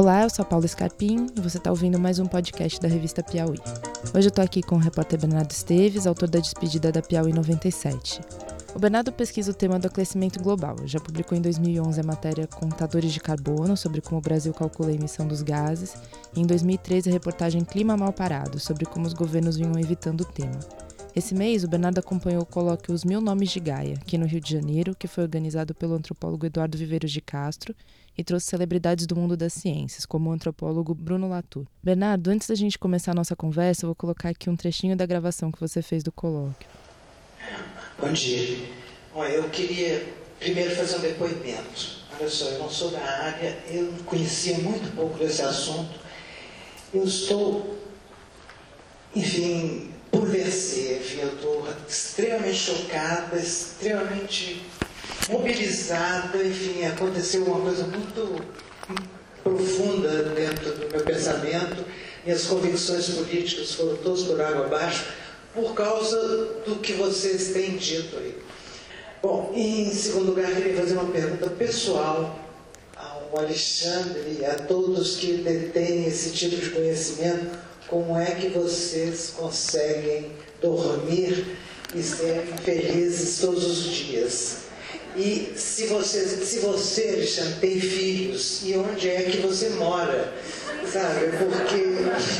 Olá, eu sou a Paula e você está ouvindo mais um podcast da revista Piauí. Hoje eu estou aqui com o repórter Bernardo Esteves, autor da despedida da Piauí 97. O Bernardo pesquisa o tema do aquecimento global. Já publicou em 2011 a matéria Contadores de Carbono, sobre como o Brasil calcula a emissão dos gases, e em 2013 a reportagem Clima Mal Parado, sobre como os governos vinham evitando o tema. Esse mês, o Bernardo acompanhou o colóquio Os Mil Nomes de Gaia, aqui no Rio de Janeiro, que foi organizado pelo antropólogo Eduardo Viveiros de Castro e trouxe celebridades do mundo das ciências, como o antropólogo Bruno Latour. Bernardo, antes da gente começar a nossa conversa, eu vou colocar aqui um trechinho da gravação que você fez do colóquio. Bom dia. Bom, eu queria primeiro fazer um depoimento. Olha só, eu não sou da área, eu conhecia muito pouco desse assunto. Eu estou, enfim, vencer. Eu estou extremamente chocada, extremamente mobilizada. Enfim, aconteceu uma coisa muito profunda dentro do meu pensamento. Minhas convicções políticas foram todas por água abaixo por causa do que vocês têm dito aí. Bom, em segundo lugar, queria fazer uma pergunta pessoal ao Alexandre e a todos que detêm esse tipo de conhecimento como é que vocês conseguem dormir e ser felizes todos os dias? E se você, se você Alexandre, tem filhos, e onde é que você mora? Sabe? Porque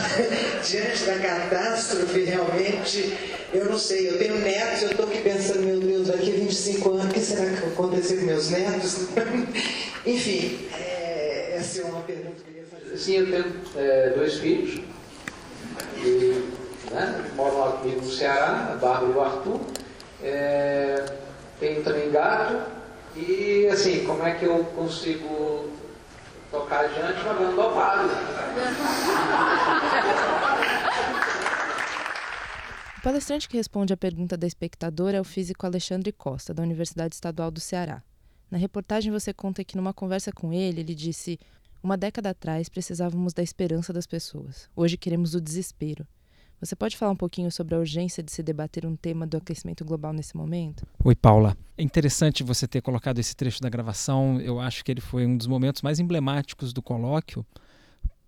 diante da catástrofe, realmente, eu não sei, eu tenho netos, eu estou aqui pensando, meu Deus, daqui a 25 anos, o que será que vai acontecer com meus netos? Enfim, é, essa é uma pergunta que eu queria fazer. Sim, eu tenho é, dois filhos e, né, moram lá comigo no Ceará, a Bárbara e o Arthur. É, tenho também gato. E assim, como é que eu consigo tocar adiante jogando dopado? O palestrante que responde à pergunta da espectadora é o físico Alexandre Costa, da Universidade Estadual do Ceará. Na reportagem você conta que numa conversa com ele, ele disse: Uma década atrás precisávamos da esperança das pessoas. Hoje queremos o desespero. Você pode falar um pouquinho sobre a urgência de se debater um tema do aquecimento global nesse momento? Oi, Paula. É interessante você ter colocado esse trecho da gravação. Eu acho que ele foi um dos momentos mais emblemáticos do colóquio,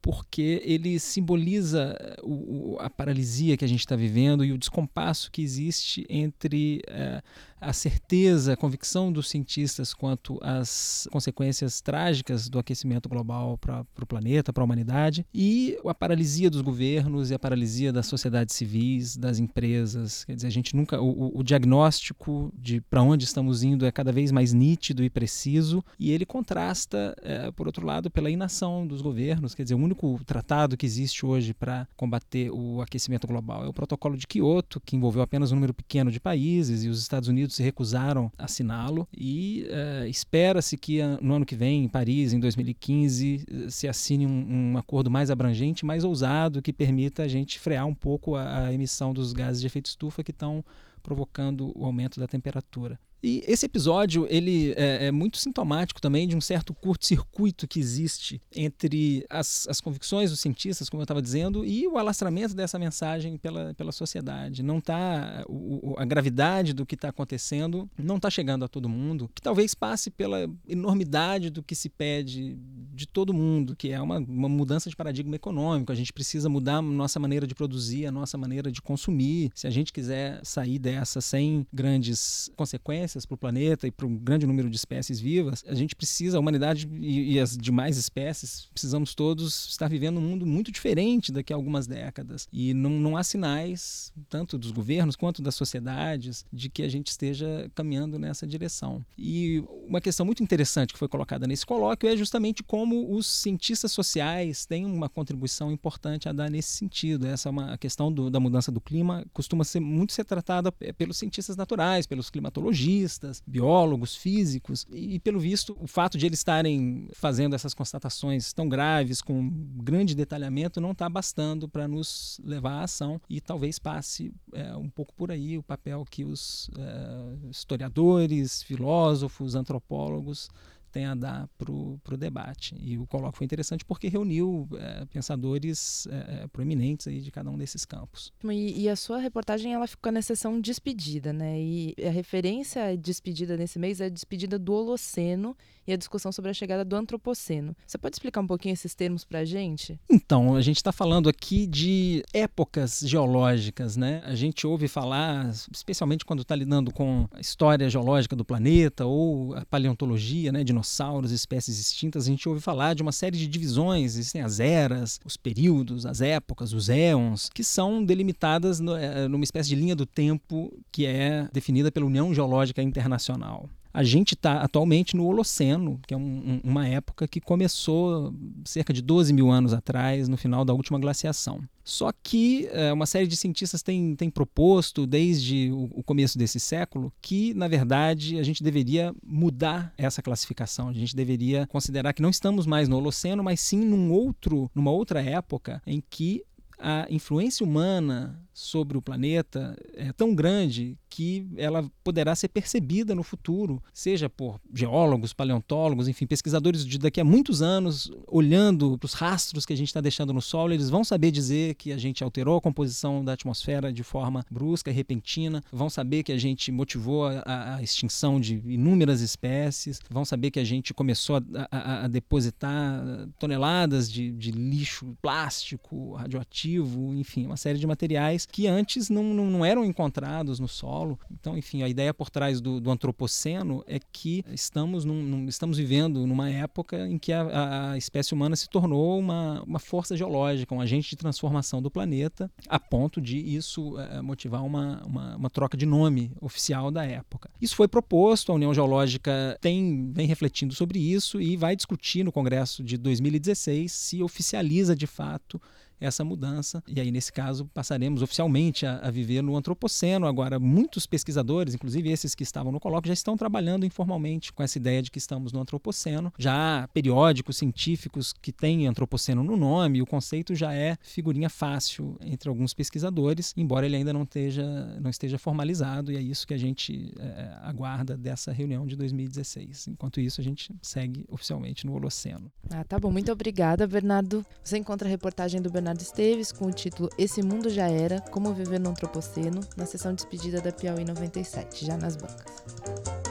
porque ele simboliza o, a paralisia que a gente está vivendo e o descompasso que existe entre é, a certeza, a convicção dos cientistas quanto às consequências trágicas do aquecimento global para o planeta, para a humanidade, e a paralisia dos governos e a paralisia das sociedades civis, das empresas. Quer dizer, a gente nunca. O, o diagnóstico de para onde estamos indo é cada vez mais nítido e preciso, e ele contrasta, é, por outro lado, pela inação dos governos. Quer dizer, o único tratado que existe hoje para combater o aquecimento global é o Protocolo de Quioto, que envolveu apenas um número pequeno de países, e os Estados Unidos se recusaram a assiná-lo e uh, espera-se que no ano que vem, em Paris, em 2015, uh, se assine um, um, acordo mais abrangente, mais ousado, que permita a gente frear um pouco a, a emissão dos gases de efeito estufa que estão provocando o aumento da temperatura. E esse episódio ele é, é muito sintomático também de um certo curto-circuito que existe entre as, as convicções dos cientistas, como eu estava dizendo, e o alastramento dessa mensagem pela, pela sociedade. Não tá o, a gravidade do que está acontecendo não está chegando a todo mundo, que talvez passe pela enormidade do que se pede de todo mundo, que é uma, uma mudança de paradigma econômico. A gente precisa mudar a nossa maneira de produzir, a nossa maneira de consumir. Se a gente quiser sair dessa sem grandes consequências para o planeta e para um grande número de espécies vivas, a gente precisa, a humanidade e, e, as demais espécies, precisamos todos estar vivendo um mundo muito diferente daqui a algumas décadas. E não, não há sinais, tanto dos governos quanto das sociedades, de que a gente esteja caminhando nessa direção. E uma questão muito interessante que foi colocada nesse colóquio é justamente como os cientistas sociais têm uma contribuição importante a dar nesse sentido. Essa é uma a questão do, da mudança do clima. Costuma ser muito ser tratada pelos cientistas naturais, pelos climatologistas biólogos, físicos, e pelo visto, o fato de eles estarem fazendo essas constatações tão graves, com grande detalhamento, não está bastando para nos levar à ação, e talvez passe é, um pouco por aí o papel que os é, historiadores, filósofos, antropólogos tem a dar para o debate. E o colóquio foi interessante porque reuniu é, pensadores é, proeminentes aí de cada um desses campos. E, e, a sua reportagem ela ficou na sessão despedida, né? E a referência à despedida nesse mês é a despedida do Holoceno e a discussão sobre a chegada do Antropoceno. Você pode explicar um pouquinho esses termos para a gente? Então, a gente está falando aqui de épocas geológicas, né? A gente ouve falar, especialmente quando está lidando com a história geológica do planeta ou a paleontologia, né? Dinossauros, espécies extintas, a gente ouve falar de uma série de divisões, existem as eras, os períodos, as épocas, os éons, que são delimitadas eh, numa espécie de linha do tempo que é definida pela União Geológica Internacional. A gente está atualmente no Holoceno, que é um, um, uma época que começou cerca de 12 mil anos atrás, no final da última glaciação. Só que é, uma série de cientistas tem, tem proposto, desde o, o, começo desse século, que, na verdade, a gente deveria mudar essa classificação. A gente deveria considerar que não estamos mais no Holoceno, mas sim num outro, numa outra época em que a influência humana sobre o planeta é tão grande que ela poderá ser percebida no futuro, seja por geólogos, paleontólogos, enfim, pesquisadores de daqui a muitos anos, olhando para os rastros que a gente está deixando no solo, eles vão saber dizer que a gente alterou a composição da atmosfera de forma brusca e repentina, vão saber que a gente motivou a, a extinção de inúmeras espécies, vão saber que a gente começou a, a, a depositar toneladas de, de lixo plástico, radioativo, enfim, uma série de materiais que antes não, não, não eram encontrados no solo. Então, enfim, a ideia por trás do, do antropoceno é que estamos, num, num, estamos vivendo numa época em que a, a, espécie humana se tornou uma, uma força geológica, um agente de transformação do planeta, a ponto de isso é, motivar uma, uma, uma, troca de nome oficial da época. Isso foi proposto, a União Geológica tem, vem refletindo sobre isso e vai discutir no Congresso de 2016 se oficializa de fato essa mudança. E aí, nesse caso, passaremos oficialmente a, a, viver no antropoceno. Agora, muitos pesquisadores, inclusive esses que estavam no colóquio, já estão trabalhando informalmente com essa ideia de que estamos no antropoceno. Já há periódicos científicos que têm antropoceno no nome, o conceito já é figurinha fácil entre alguns pesquisadores, embora ele ainda não esteja, não esteja formalizado, e é isso que a gente é, aguarda dessa reunião de 2016. Enquanto isso, a gente segue oficialmente no Holoceno. Ah, tá bom. Muito obrigada, Bernardo. Você encontra a reportagem do Bernardo Bernardo Esteves com o título Esse Mundo Já Era, Como Viver no Antropoceno, na sessão despedida da Piauí 97, já nas bancas.